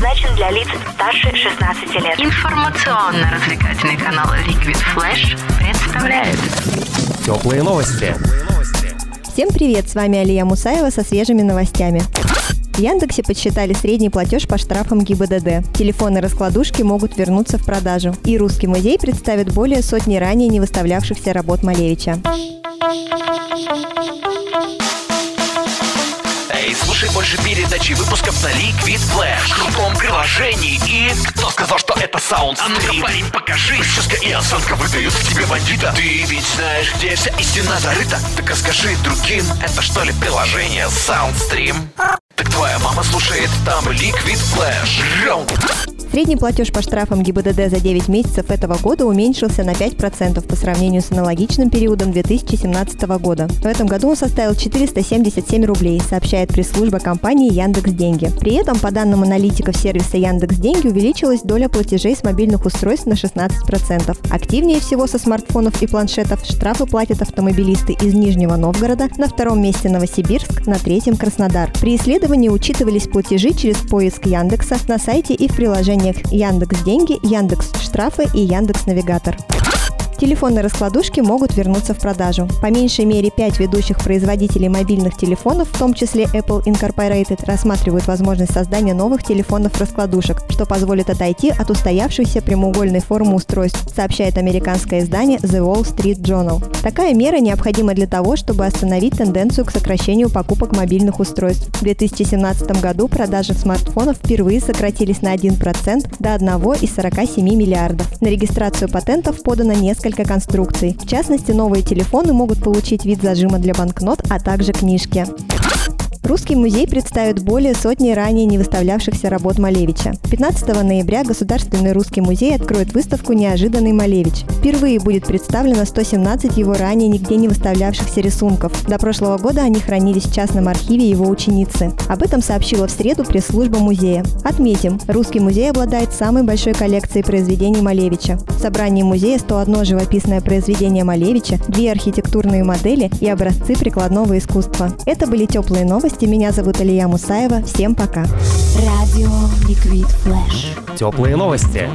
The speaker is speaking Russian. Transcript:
предназначен для лиц старше 16 лет. Информационно-развлекательный канал Liquid Flash представляет Теплые новости. Всем привет, с вами Алия Мусаева со свежими новостями. В Яндексе подсчитали средний платеж по штрафам ГИБДД. Телефоны-раскладушки могут вернуться в продажу. И Русский музей представит более сотни ранее не выставлявшихся работ Малевича. Слушай больше передачи выпусков на Liquid Flash. В крутом приложении. И кто сказал, что это саунд А ну-ка, парень, покажи. Прическа и осанка выдают тебе бандита. Ты ведь знаешь, где вся истина зарыта. Так расскажи другим, это что ли приложение Soundstream? Так твоя мама слушает там Liquid Flash. Раунд. Средний платеж по штрафам ГИБДД за 9 месяцев этого года уменьшился на 5% по сравнению с аналогичным периодом 2017 года. В этом году он составил 477 рублей, сообщает пресс-служба компании Яндекс Деньги. При этом, по данным аналитиков сервиса Яндекс Деньги, увеличилась доля платежей с мобильных устройств на 16%. Активнее всего со смартфонов и планшетов штрафы платят автомобилисты из Нижнего Новгорода, на втором месте Новосибирск, на третьем Краснодар. При исследовании учитывались платежи через поиск Яндекса на сайте и в приложениях Яндекс Деньги, Яндекс Штрафы и Яндекс Навигатор. Телефонные раскладушки могут вернуться в продажу. По меньшей мере 5 ведущих производителей мобильных телефонов, в том числе Apple Incorporated, рассматривают возможность создания новых телефонов-раскладушек, что позволит отойти от устоявшейся прямоугольной формы устройств, сообщает американское издание The Wall Street Journal. Такая мера необходима для того, чтобы остановить тенденцию к сокращению покупок мобильных устройств. В 2017 году продажи смартфонов впервые сократились на 1% до 1,47 миллиардов. На регистрацию патентов подано несколько конструкций. В частности, новые телефоны могут получить вид зажима для банкнот, а также книжки. Русский музей представит более сотни ранее не выставлявшихся работ Малевича. 15 ноября Государственный русский музей откроет выставку «Неожиданный Малевич». Впервые будет представлено 117 его ранее нигде не выставлявшихся рисунков. До прошлого года они хранились в частном архиве его ученицы. Об этом сообщила в среду пресс-служба музея. Отметим, Русский музей обладает самой большой коллекцией произведений Малевича. В собрании музея 101 живописное произведение Малевича, две архитектурные модели и образцы прикладного искусства. Это были теплые новости. Меня зовут Алия Мусаева. Всем пока. Радио Liquid Flash. Теплые новости.